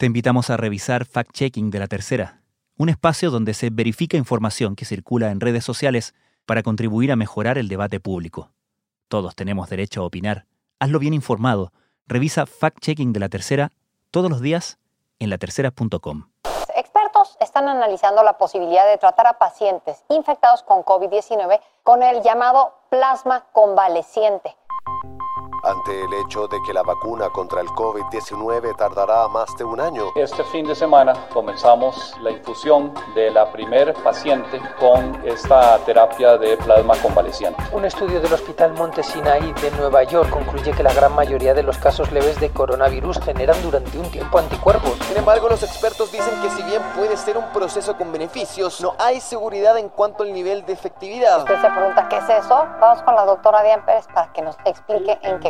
Te invitamos a revisar Fact Checking de la Tercera, un espacio donde se verifica información que circula en redes sociales para contribuir a mejorar el debate público. Todos tenemos derecho a opinar. Hazlo bien informado. Revisa Fact Checking de la Tercera todos los días en latercera.com. Expertos están analizando la posibilidad de tratar a pacientes infectados con COVID-19 con el llamado plasma convaleciente ante el hecho de que la vacuna contra el COVID-19 tardará más de un año. Este fin de semana comenzamos la infusión de la primer paciente con esta terapia de plasma convaleciente. Un estudio del Hospital Monte Sinai de Nueva York concluye que la gran mayoría de los casos leves de coronavirus generan durante un tiempo anticuerpos. Sin embargo, los expertos dicen que si bien puede ser un proceso con beneficios, no hay seguridad en cuanto al nivel de efectividad. Usted se pregunta qué es eso. Vamos con la doctora Diane Pérez para que nos explique en qué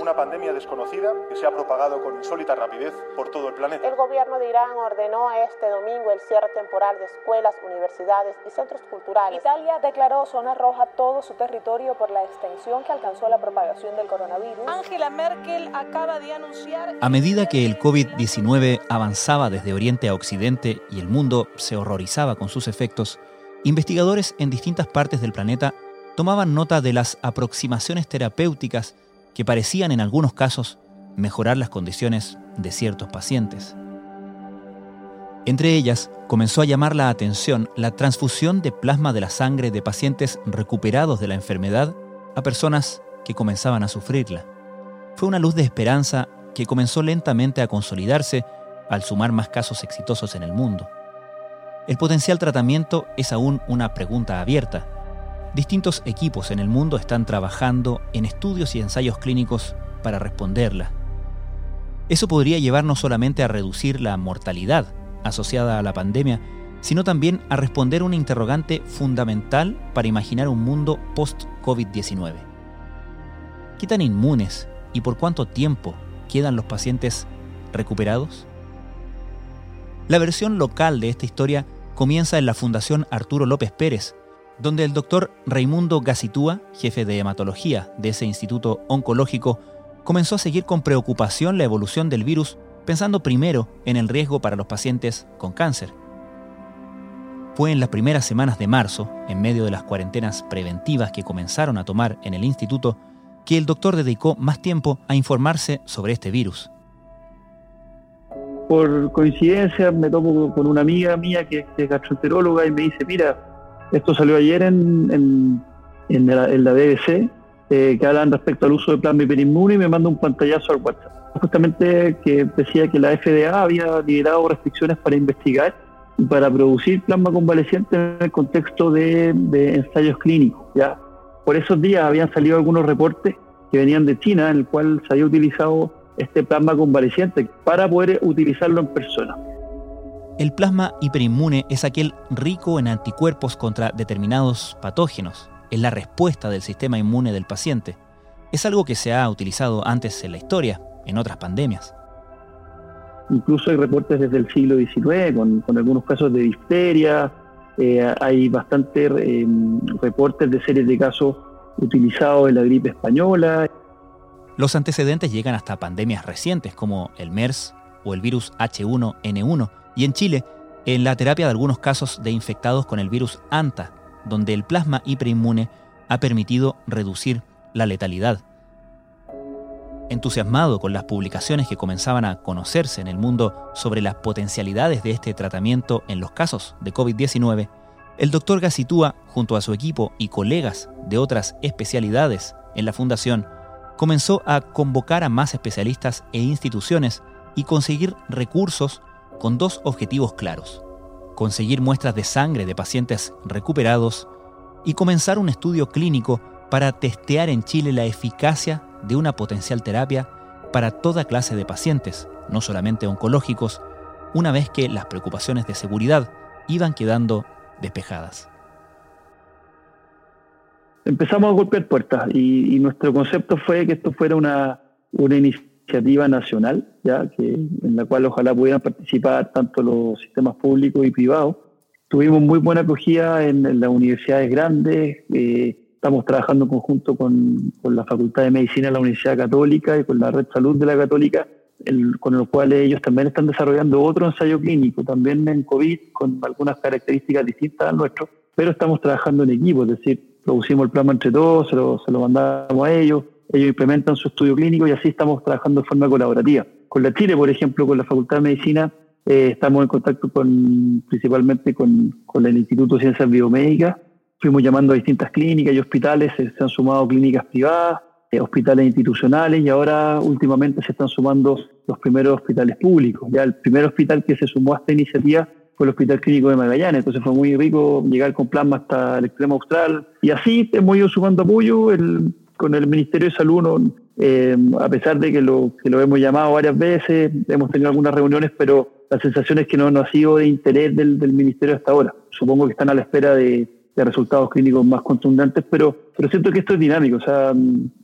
Una pandemia desconocida que se ha propagado con insólita rapidez por todo el planeta. El gobierno de Irán ordenó este domingo el cierre temporal de escuelas, universidades y centros culturales. Italia declaró zona roja todo su territorio por la extensión que alcanzó la propagación del coronavirus. Angela Merkel acaba de anunciar... A medida que el COVID-19 avanzaba desde Oriente a Occidente y el mundo se horrorizaba con sus efectos, investigadores en distintas partes del planeta tomaban nota de las aproximaciones terapéuticas que parecían en algunos casos mejorar las condiciones de ciertos pacientes. Entre ellas, comenzó a llamar la atención la transfusión de plasma de la sangre de pacientes recuperados de la enfermedad a personas que comenzaban a sufrirla. Fue una luz de esperanza que comenzó lentamente a consolidarse al sumar más casos exitosos en el mundo. El potencial tratamiento es aún una pregunta abierta, Distintos equipos en el mundo están trabajando en estudios y ensayos clínicos para responderla. Eso podría llevar no solamente a reducir la mortalidad asociada a la pandemia, sino también a responder una interrogante fundamental para imaginar un mundo post-COVID-19. ¿Qué tan inmunes y por cuánto tiempo quedan los pacientes recuperados? La versión local de esta historia comienza en la Fundación Arturo López Pérez, donde el doctor Raimundo Gacitúa, jefe de hematología de ese instituto oncológico, comenzó a seguir con preocupación la evolución del virus, pensando primero en el riesgo para los pacientes con cáncer. Fue en las primeras semanas de marzo, en medio de las cuarentenas preventivas que comenzaron a tomar en el instituto, que el doctor dedicó más tiempo a informarse sobre este virus. Por coincidencia me tomo con una amiga mía que es gastroenteróloga y me dice, mira, esto salió ayer en, en, la, BBC, eh, que hablan respecto al uso de plasma hiperinmune y me manda un pantallazo al WhatsApp. Justamente que decía que la FDA había liberado restricciones para investigar y para producir plasma convaleciente en el contexto de, ensayos clínicos. ¿ya? Por esos días habían salido algunos reportes que venían de China en el cual se había utilizado este plasma convaleciente para poder utilizarlo en persona. El plasma hiperinmune es aquel rico en anticuerpos contra determinados patógenos. Es la respuesta del sistema inmune del paciente. Es algo que se ha utilizado antes en la historia, en otras pandemias. Incluso hay reportes desde el siglo XIX con, algunos casos de difteria. Eh, hay bastantes em, reportes de series de casos utilizados en la gripe española. Los antecedentes llegan hasta pandemias recientes como el MERS o el virus H1N1 y en Chile, en la terapia de algunos casos de infectados con el virus ANTA, donde el plasma hiperinmune ha permitido reducir la letalidad. Entusiasmado con las publicaciones que comenzaban a conocerse en el mundo sobre las potencialidades de este tratamiento en los casos de COVID-19, el doctor Gacitúa, junto a su equipo y colegas de otras especialidades en la fundación, comenzó a convocar a más especialistas e instituciones y conseguir recursos con dos objetivos claros. Conseguir muestras de sangre de pacientes recuperados y comenzar un estudio clínico para testear en Chile la eficacia de una potencial terapia para toda clase de pacientes, no solamente oncológicos, una vez que las preocupaciones de seguridad iban quedando despejadas. Empezamos a golpear puertas y, nuestro concepto fue que esto fuera una, una iniciativa nacional, ya que en la cual ojalá pudieran participar tanto los sistemas públicos y privados. Tuvimos muy buena acogida en, las universidades grandes. Eh, estamos trabajando en conjunto con, con, la Facultad de Medicina de la Universidad Católica y con la Red Salud de la Católica con los cuales ellos también están desarrollando otro ensayo clínico, también en COVID, con algunas características distintas al nuestro, pero estamos trabajando en equipo, es decir, producimos el plasma entre todos, se lo, se lo mandamos a ellos, ellos implementan su estudio clínico y así estamos trabajando de forma colaborativa. Con la Chile, por ejemplo, con la Facultad de Medicina, eh, estamos en contacto con, principalmente con, con el Instituto de Ciencias Biomédicas, fuimos llamando a distintas clínicas y hospitales, se han sumado clínicas privadas, eh, hospitales institucionales y ahora últimamente se están sumando los primeros hospitales públicos. Ya el primer hospital que se sumó a esta iniciativa fue el Hospital Clínico de Magallanes, entonces fue muy rico llegar con plasma hasta el extremo austral y así hemos ido sumando apoyo con el Ministerio de Salud, eh, a pesar de que lo, que lo hemos llamado varias veces, hemos tenido algunas reuniones, pero la sensación es que no, no ha sido de interés del, del Ministerio hasta ahora. Supongo que están a la espera de, de resultados clínicos más contundentes, pero, pero siento que esto es dinámico, o sea,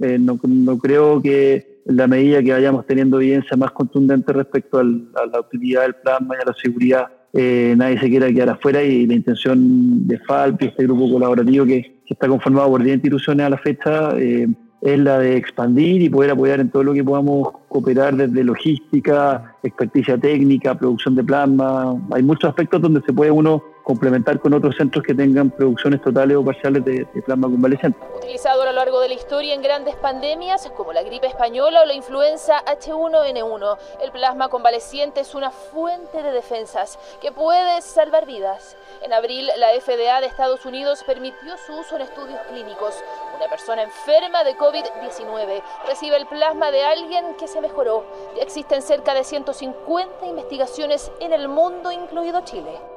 eh, no, no, creo que en la medida que vayamos teniendo evidencia más contundente respecto al, a la utilidad del plasma y a la seguridad, eh, nadie se quiera quedar afuera y la intención de FALP y este grupo colaborativo que, que está conformado por 10 instituciones a la fecha eh, es la de expandir y poder apoyar en todo lo que podamos cooperar desde logística, experticia técnica, producción de plasma. Hay muchos aspectos donde se puede uno complementar con otros centros que tengan producciones totales o parciales de, plasma convaleciente. Utilizado a lo largo de la historia en grandes pandemias como la gripe española o la influenza H1N1, el plasma convaleciente es una fuente de defensas que puede salvar vidas. En abril, la FDA de Estados Unidos permitió su uso en estudios clínicos. Una persona enferma de COVID-19 recibe el plasma de alguien que se mejoró. Ya existen cerca de 150 investigaciones en el mundo, incluido Chile.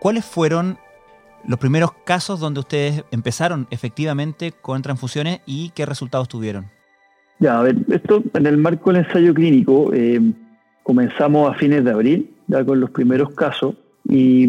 ¿Cuáles fueron los primeros casos donde ustedes empezaron efectivamente con transfusiones y qué resultados tuvieron? Ya, a ver, esto en el marco del ensayo clínico eh, comenzamos a fines de abril, ya con los primeros casos, y,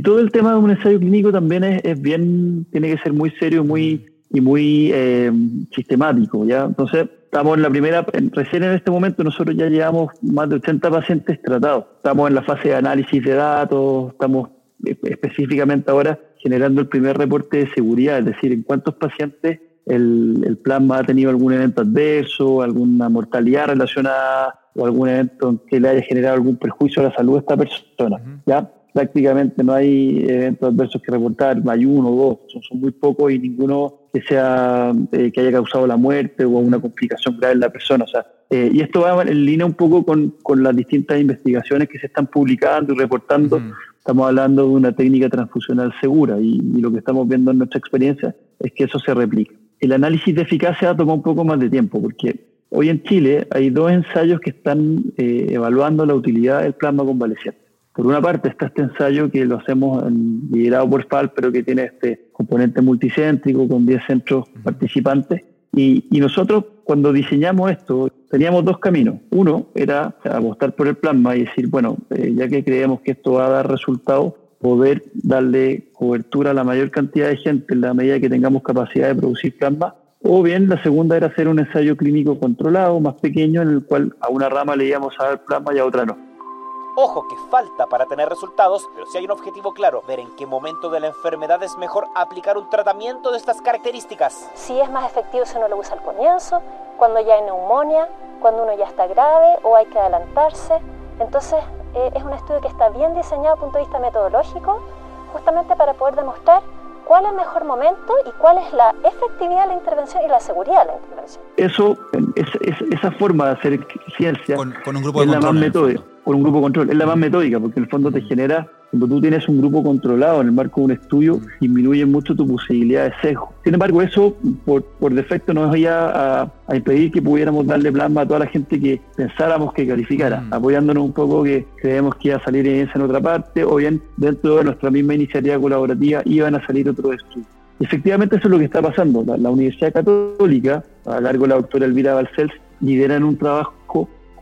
todo el tema de un ensayo clínico también es, bien, tiene que ser muy serio muy, y muy eh, sistemático, ¿ya? Entonces, estamos en la primera, recién en este momento nosotros ya llevamos más de 80 pacientes tratados. Estamos en la fase de análisis de datos, estamos específicamente ahora generando el primer reporte de seguridad, es decir, en cuántos pacientes el, plasma ha tenido algún evento adverso, alguna mortalidad relacionada o algún evento en que le haya generado algún perjuicio a la salud de esta persona. ¿ya? Prácticamente no hay eventos adversos que reportar, hay uno o dos, son, muy pocos y ninguno que sea eh, que haya causado la muerte o una complicación grave en la persona. O sea, eh, y esto va en línea un poco con, con, las distintas investigaciones que se están publicando y reportando. Estamos hablando de una técnica transfusional segura y, lo que estamos viendo en nuestra experiencia es que eso se replica. El análisis de eficacia toma un poco más de tiempo porque hoy en Chile hay dos ensayos que están eh, evaluando la utilidad del plasma convaleciente. Por una parte está este ensayo que lo hacemos liderado por FAL, pero que tiene este componente multicéntrico con 10 centros participantes. Y, nosotros cuando diseñamos esto teníamos dos caminos. Uno era apostar por el plasma y decir, bueno, eh, ya que creemos que esto va a dar resultados, poder darle cobertura a la mayor cantidad de gente en la medida que tengamos capacidad de producir plasma. O bien la segunda era hacer un ensayo clínico controlado, más pequeño, en el cual a una rama le íbamos a dar plasma y a otra no. Ojo que falta para tener resultados, pero si hay un objetivo claro, ver en qué momento de la enfermedad es mejor aplicar un tratamiento de estas características. Si es más efectivo si uno lo usa al comienzo, cuando ya hay neumonía, cuando uno ya está grave o hay que adelantarse. Entonces eh, es un estudio que está bien diseñado desde el punto de vista metodológico, justamente para poder demostrar cuál es el mejor momento y cuál es la efectividad de la intervención y la seguridad de la intervención. Eso, esa forma de hacer ciencia con, un grupo de es la más metódica por un grupo control. Es la más metódica porque en el fondo te genera, cuando tú tienes un grupo controlado en el marco de un estudio, disminuye mucho tu posibilidad de sesgo. Sin embargo, eso por, por defecto nos iba a, a, impedir que pudiéramos darle plasma a toda la gente que pensáramos que calificara, mm. apoyándonos un poco que creemos que iba a salir en esa en otra parte o bien dentro de nuestra misma iniciativa colaborativa iban a salir otros estudios. Efectivamente, eso es lo que está pasando. La, la Universidad Católica, a lo largo de la doctora Elvira Balcells, lidera en un trabajo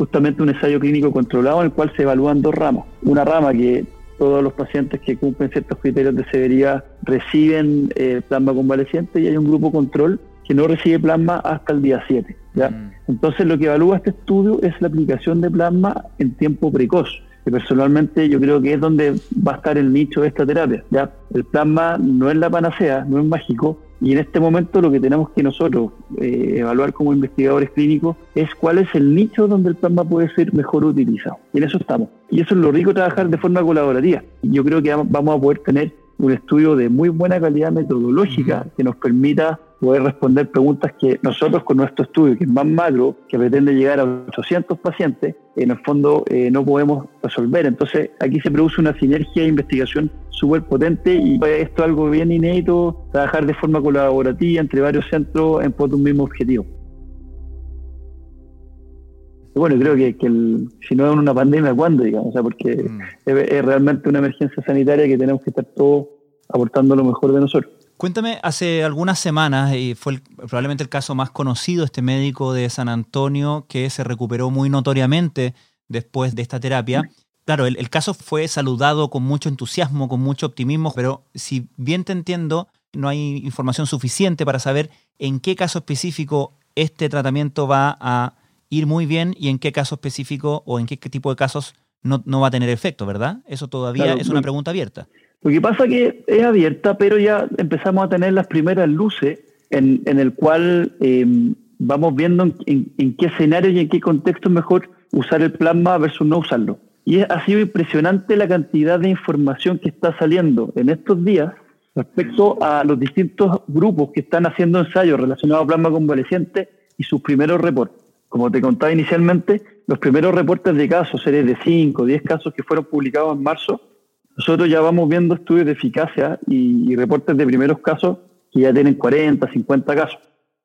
justamente un ensayo clínico controlado en el cual se evalúan dos ramas. Una rama que todos los pacientes que cumplen ciertos criterios de severidad reciben eh, plasma convaleciente y hay un grupo control que no recibe plasma hasta el día 7. ¿ya? Mm. Entonces lo que evalúa este estudio es la aplicación de plasma en tiempo precoz, que personalmente yo creo que es donde va a estar el nicho de esta terapia. ¿ya? El plasma no es la panacea, no es mágico, y en este momento lo que tenemos que nosotros eh, evaluar como investigadores clínicos es cuál es el nicho donde el plasma puede ser mejor utilizado. Y en eso estamos. Y eso es lo rico trabajar de forma colaborativa. Yo creo que vamos a poder tener un estudio de muy buena calidad metodológica que nos permita poder responder preguntas que nosotros con nuestro estudio, que es más macro, que pretende llegar a 800 pacientes, en el fondo eh, no podemos resolver. Entonces aquí se produce una sinergia de investigación súper potente y esto es algo bien inédito, trabajar de forma colaborativa entre varios centros en pos de un mismo objetivo. Bueno, creo que, si no es una pandemia, ¿cuándo? Digamos? O sea, porque mm. es realmente una emergencia sanitaria que tenemos que estar todos aportando lo mejor de nosotros. Cuéntame, hace algunas semanas, y fue probablemente el caso más conocido, este médico de San Antonio que se recuperó muy notoriamente después de esta terapia. Claro, el, caso fue saludado con mucho entusiasmo, con mucho optimismo, pero si bien te entiendo, no hay información suficiente para saber en qué caso específico este tratamiento va a ir muy bien y en qué caso específico o en qué, tipo de casos no, va a tener efecto, ¿verdad? Eso todavía es una pregunta abierta. Lo que pasa que es abierta, pero ya empezamos a tener las primeras luces en, el cual eh, vamos viendo en, qué escenario y en qué contexto es mejor usar el plasma versus no usarlo. Y ha sido impresionante la cantidad de información que está saliendo en estos días respecto a los distintos grupos que están haciendo ensayos relacionados a plasma convaleciente y sus primeros reportes. Como te contaba inicialmente, los primeros reportes de casos, series de 5 o 10 casos que fueron publicados en marzo, nosotros ya vamos viendo estudios de eficacia y, reportes de primeros casos que ya tienen 40, 50 casos.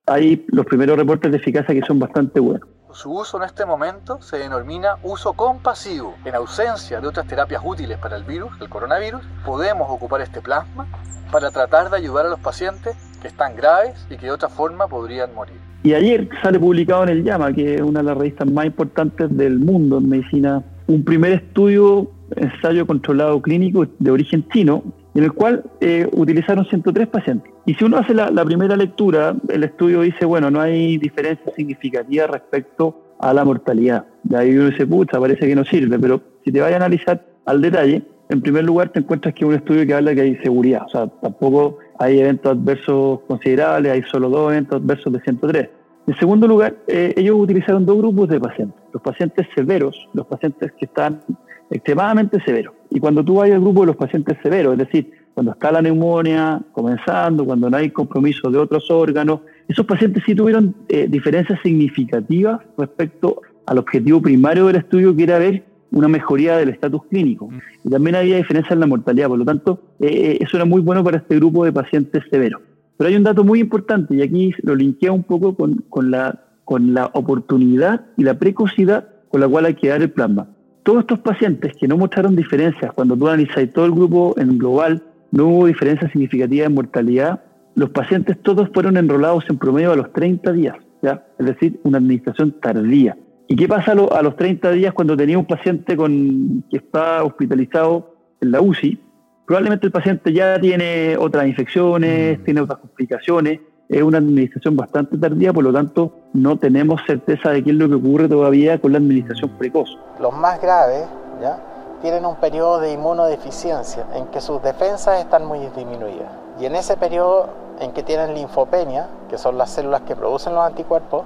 Hay los primeros reportes de eficacia que son bastante buenos. Su uso en este momento se denomina uso compasivo. En ausencia de otras terapias útiles para el virus, el coronavirus, podemos ocupar este plasma para tratar de ayudar a los pacientes que están graves y que de otra forma podrían morir. Y ayer sale publicado en el Llama, que es una de las revistas más importantes del mundo en medicina, un primer estudio ensayo controlado clínico de origen chino, en el cual eh, utilizaron 103 pacientes. Y si uno hace la, primera lectura, el estudio dice, bueno, no hay diferencia significativa respecto a la mortalidad. De ahí uno dice, pucha, parece que no sirve, pero si te vas a analizar al detalle, en primer lugar te encuentras que es un estudio que habla que hay seguridad, o sea, tampoco hay eventos adversos considerables, hay solo dos eventos adversos de 103. En segundo lugar, eh, ellos utilizaron dos grupos de pacientes, los pacientes severos, los pacientes que están extremadamente severo. Y cuando tú vas al grupo de los pacientes severos, es decir, cuando está la neumonía comenzando, cuando no hay compromiso de otros órganos, esos pacientes sí tuvieron eh, diferencias significativas respecto al objetivo primario del estudio, que era ver una mejoría del estatus clínico. Y también había diferencias en la mortalidad, por lo tanto, eh, eh, eso era muy bueno para este grupo de pacientes severos. Pero hay un dato muy importante, y aquí lo linkea un poco con, con, la, con la oportunidad y la precocidad con la cual hay que dar el plasma todos estos pacientes que no mostraron diferencias, cuando tú analizas todo el grupo en global, no hubo diferencia significativa en mortalidad, los pacientes todos fueron enrolados en promedio a los 30 días, ¿ya? es decir, una administración tardía. ¿Y qué pasa a, los 30 días cuando tenía un paciente con, que está hospitalizado en la UCI? Probablemente el paciente ya tiene otras infecciones, mm. tiene otras complicaciones, es una administración bastante tardía, por lo tanto no tenemos certeza de qué es lo que ocurre todavía con la administración precoz. Los más graves ¿ya? tienen un periodo de inmunodeficiencia en que sus defensas están muy disminuidas. Y en ese periodo en que tienen linfopenia, que son las células que producen los anticuerpos,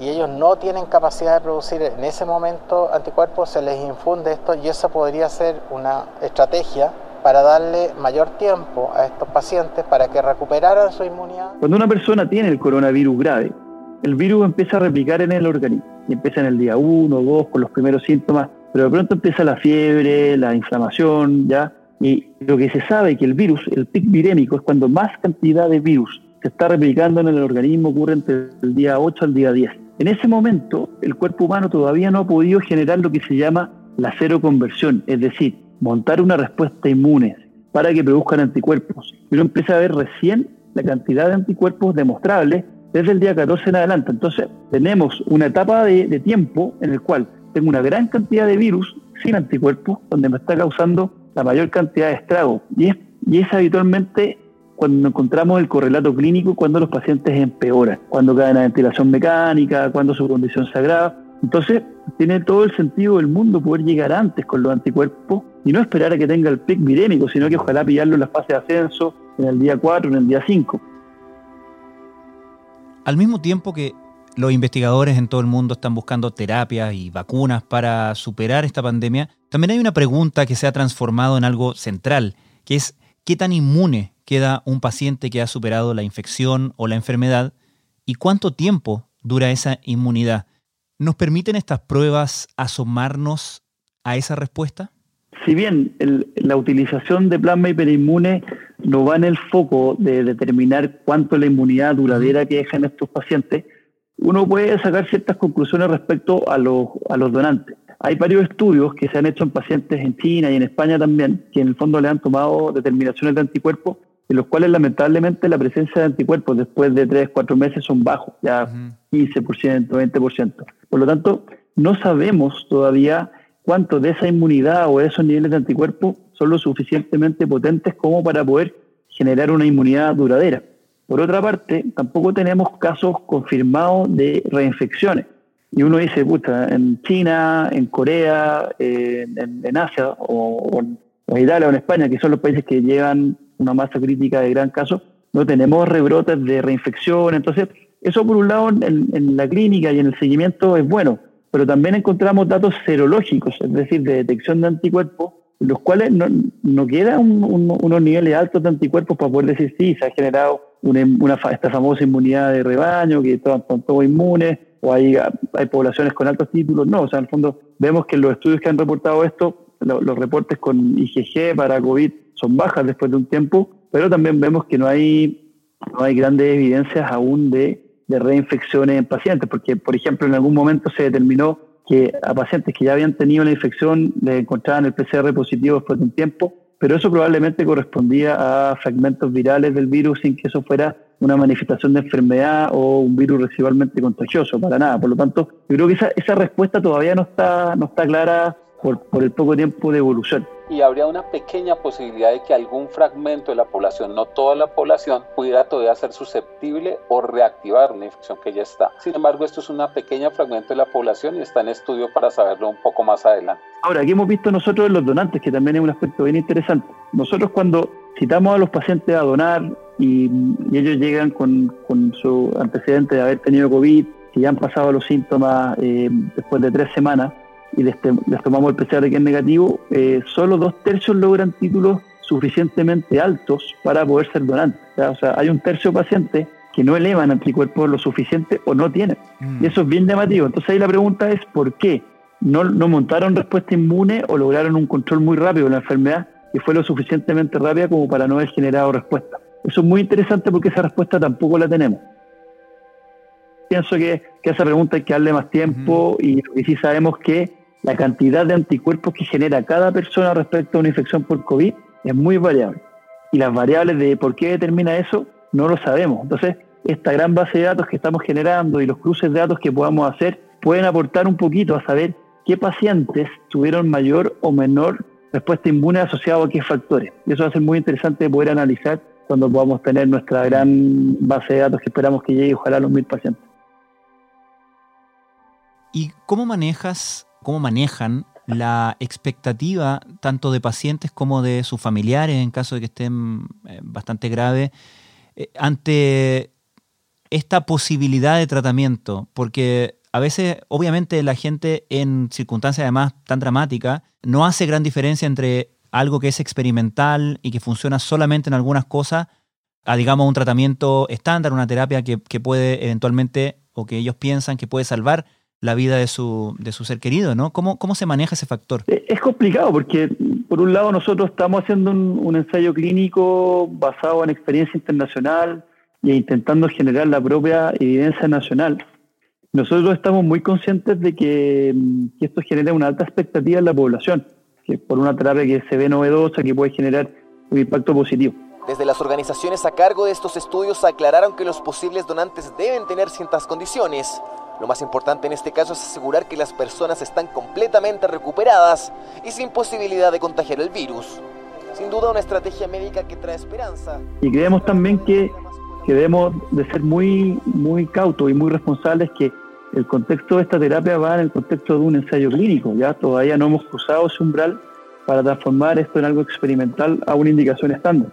y ellos no tienen capacidad de producir en ese momento anticuerpos, se les infunde esto y eso podría ser una estrategia para darle mayor tiempo a estos pacientes para que recuperaran su inmunidad. Cuando una persona tiene el coronavirus grave, el virus empieza a replicar en el organismo y empieza en el día 1 o 2 con los primeros síntomas, pero de pronto empieza la fiebre, la inflamación, ¿ya? Y lo que se sabe es que el virus, el pic virémico, es cuando más cantidad de virus se está replicando en el organismo, ocurre entre el día 8 al día 10. En ese momento, el cuerpo humano todavía no ha podido generar lo que se llama la cero conversión, es decir, montar una respuesta inmune para que produzcan anticuerpos. Y uno empieza a ver recién la cantidad de anticuerpos demostrables desde el día 14 en adelante. Entonces, tenemos una etapa de, tiempo en el cual tengo una gran cantidad de virus sin anticuerpos, donde me está causando la mayor cantidad de estragos. Y es, y es habitualmente cuando encontramos el correlato clínico, cuando los pacientes empeoran, cuando caen a ventilación mecánica, cuando su condición se agrava. Entonces, tiene todo el sentido del mundo poder llegar antes con los anticuerpos y no esperar a que tenga el pic virémico, sino que ojalá pillarlo en la fase de ascenso, en el día 4, en el día 5. Al mismo tiempo que los investigadores en todo el mundo están buscando terapias y vacunas para superar esta pandemia, también hay una pregunta que se ha transformado en algo central, que es ¿qué tan inmune queda un paciente que ha superado la infección o la enfermedad y cuánto tiempo dura esa inmunidad? ¿Nos permiten estas pruebas asomarnos a esa respuesta? Si bien la utilización de plasma hiperinmune no va en el foco de determinar cuánto la inmunidad duradera que dejan estos pacientes, uno puede sacar ciertas conclusiones respecto a los, a los donantes. Hay varios estudios que se han hecho en pacientes en China y en España también, que en el fondo le han tomado determinaciones de anticuerpos, en los cuales lamentablemente la presencia de anticuerpos después de 3, 4 meses son bajos, ya 15%, 20%. Por lo tanto, no sabemos todavía cuánto de esa inmunidad o de esos niveles de anticuerpos son lo suficientemente potentes como para poder generar una inmunidad duradera. Por otra parte, tampoco tenemos casos confirmados de reinfecciones. Y uno dice, puta, en China, en Corea, en, Asia o, en Italia o en España, que son los países que llevan una masa crítica de gran caso, no tenemos rebrotes de reinfección. Entonces, eso por un lado en, la clínica y en el seguimiento es bueno, pero también encontramos datos serológicos, es decir, de detección de anticuerpos, los cuales no, no quedan unos niveles altos de anticuerpos para poder decir, sí, se ha generado una, esta famosa inmunidad de rebaño, que son todos inmunes, o hay, hay poblaciones con altos títulos. No, o sea, en el fondo vemos que los estudios que han reportado esto, los reportes con IgG para COVID son bajas después de un tiempo, pero también vemos que no hay, no hay grandes evidencias aún de, de reinfecciones en pacientes, porque, por ejemplo, en algún momento se determinó que a pacientes que ya habían tenido la infección le encontraban el PCR positivo después de un tiempo, pero eso probablemente correspondía a fragmentos virales del virus sin que eso fuera una manifestación de enfermedad o un virus residualmente contagioso, para nada. Por lo tanto, yo creo que esa, esa respuesta todavía no está, no está clara por, por el poco tiempo de evolución y habría una pequeña posibilidad de que algún fragmento de la población, no toda la población, pudiera todavía ser susceptible o reactivar una infección que ya está. Sin embargo, esto es una pequeña fragmento de la población y está en estudio para saberlo un poco más adelante. Ahora, aquí hemos visto nosotros los donantes, que también es un aspecto bien interesante. Nosotros cuando citamos a los pacientes a donar y, ellos llegan con, con, su antecedente de haber tenido COVID, que ya han pasado los síntomas eh, después de tres semanas, y les, tomamos el PCR que es negativo, eh, solo dos tercios logran títulos suficientemente altos para poder ser donantes. O sea, hay un tercio de pacientes que no elevan anticuerpos lo suficiente o no tienen. Mm. Y eso es bien llamativo. Entonces ahí la pregunta es ¿por qué? ¿No, ¿No montaron respuesta inmune o lograron un control muy rápido de la enfermedad que fue lo suficientemente rápida como para no haber generado respuesta? Eso es muy interesante porque esa respuesta tampoco la tenemos. Pienso que, que esa pregunta hay que darle más tiempo y, y sí sabemos que la cantidad de anticuerpos que genera cada persona respecto a una infección por COVID es muy variable. Y las variables de por qué determina eso no lo sabemos. Entonces, esta gran base de datos que estamos generando y los cruces de datos que podamos hacer pueden aportar un poquito a saber qué pacientes tuvieron mayor o menor respuesta inmune asociado a qué factores. Y eso va a ser muy interesante poder analizar cuando podamos tener nuestra gran base de datos que esperamos que llegue ojalá a los mil pacientes. ¿Y cómo manejas cómo manejan la expectativa tanto de pacientes como de sus familiares en caso de que estén eh, bastante graves eh, ante esta posibilidad de tratamiento, porque a veces obviamente la gente en circunstancias además tan dramáticas no hace gran diferencia entre algo que es experimental y que funciona solamente en algunas cosas a digamos un tratamiento estándar, una terapia que, que puede eventualmente o que ellos piensan que puede salvar la vida de su, de su ser querido, ¿no? ¿Cómo, ¿Cómo se maneja ese factor? Eh, es complicado porque, por un lado, nosotros estamos haciendo un, ensayo clínico basado en experiencia internacional e intentando generar la propia evidencia nacional. Nosotros estamos muy conscientes de que, que esto genera una alta expectativa en la población, que por una terapia que se ve novedosa, que puede generar un impacto positivo. Desde las organizaciones a cargo de estos estudios aclararon que los posibles donantes deben tener ciertas condiciones Lo más importante en este caso es asegurar que las personas están completamente recuperadas y sin posibilidad de contagiar el virus. Sin duda una estrategia médica que trae esperanza. Y creemos también que, debemos de ser muy, muy cautos y muy responsables que el contexto de esta terapia va en el contexto de un ensayo clínico. Ya todavía no hemos cruzado ese umbral para transformar esto en algo experimental a una indicación estándar.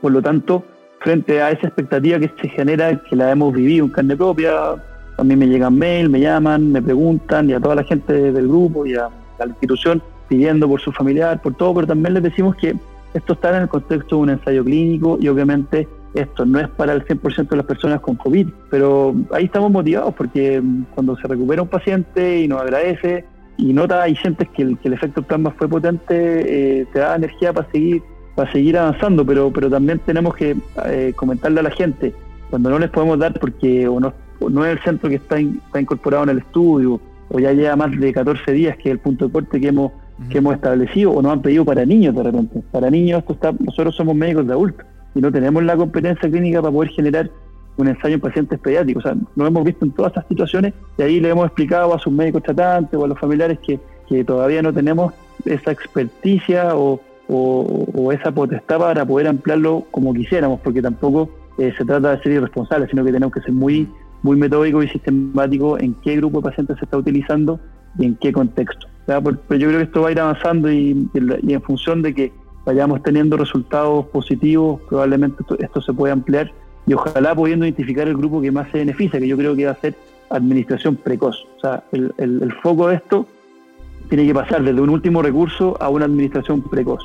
Por lo tanto, frente a esa expectativa que se genera, que la hemos vivido en carne propia, mí me llegan mail, me llaman, me preguntan, y a toda la gente del grupo y a la institución pidiendo por su familiar, por todo, pero también les decimos que esto está en el contexto de un ensayo clínico y obviamente esto no es para el 100% de las personas con COVID, pero ahí estamos motivados porque cuando se recupera un paciente y nos agradece y nota y sientes que el, que el efecto plasma fue potente, eh, te da energía para seguir para seguir avanzando, pero pero también tenemos que eh, comentarle a la gente cuando no les podemos dar porque o no, no es el centro que está, está incorporado en el estudio o ya lleva más de 14 días que es el punto de corte que hemos que hemos establecido o nos han pedido para niños de repente. Para niños esto está, nosotros somos médicos de adultos y no tenemos la competencia clínica para poder generar un ensayo en pacientes pediátricos. O sea, lo hemos visto en todas estas situaciones y ahí le hemos explicado a sus médicos tratantes o a los familiares que, que todavía no tenemos esa experticia o, o, esa potestad para poder ampliarlo como quisiéramos, porque tampoco eh, se trata de ser irresponsables, sino que tenemos que ser muy, muy metódicos y sistemáticos en qué grupo de pacientes se está utilizando y en qué contexto. Pero yo creo que esto va a ir avanzando y, en función de que vayamos teniendo resultados positivos, probablemente esto, se pueda ampliar y ojalá pudiendo identificar el grupo que más se beneficia, que yo creo que va a ser administración precoz. O sea, el, el foco de esto tiene que pasar desde un último recurso a una administración precoz.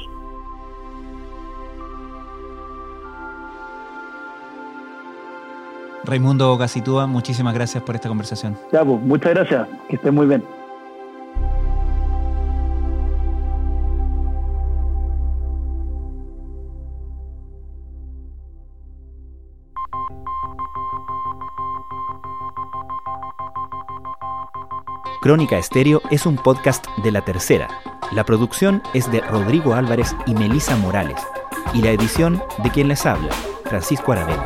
Raimundo Gasitúa, muchísimas gracias por esta conversación. Ya, pues, muchas gracias, que estén muy bien. Crónica Estéreo es un podcast de la tercera. La producción es de Rodrigo Álvarez y Melisa Morales. Y la edición de quien les habla, Francisco Aravena.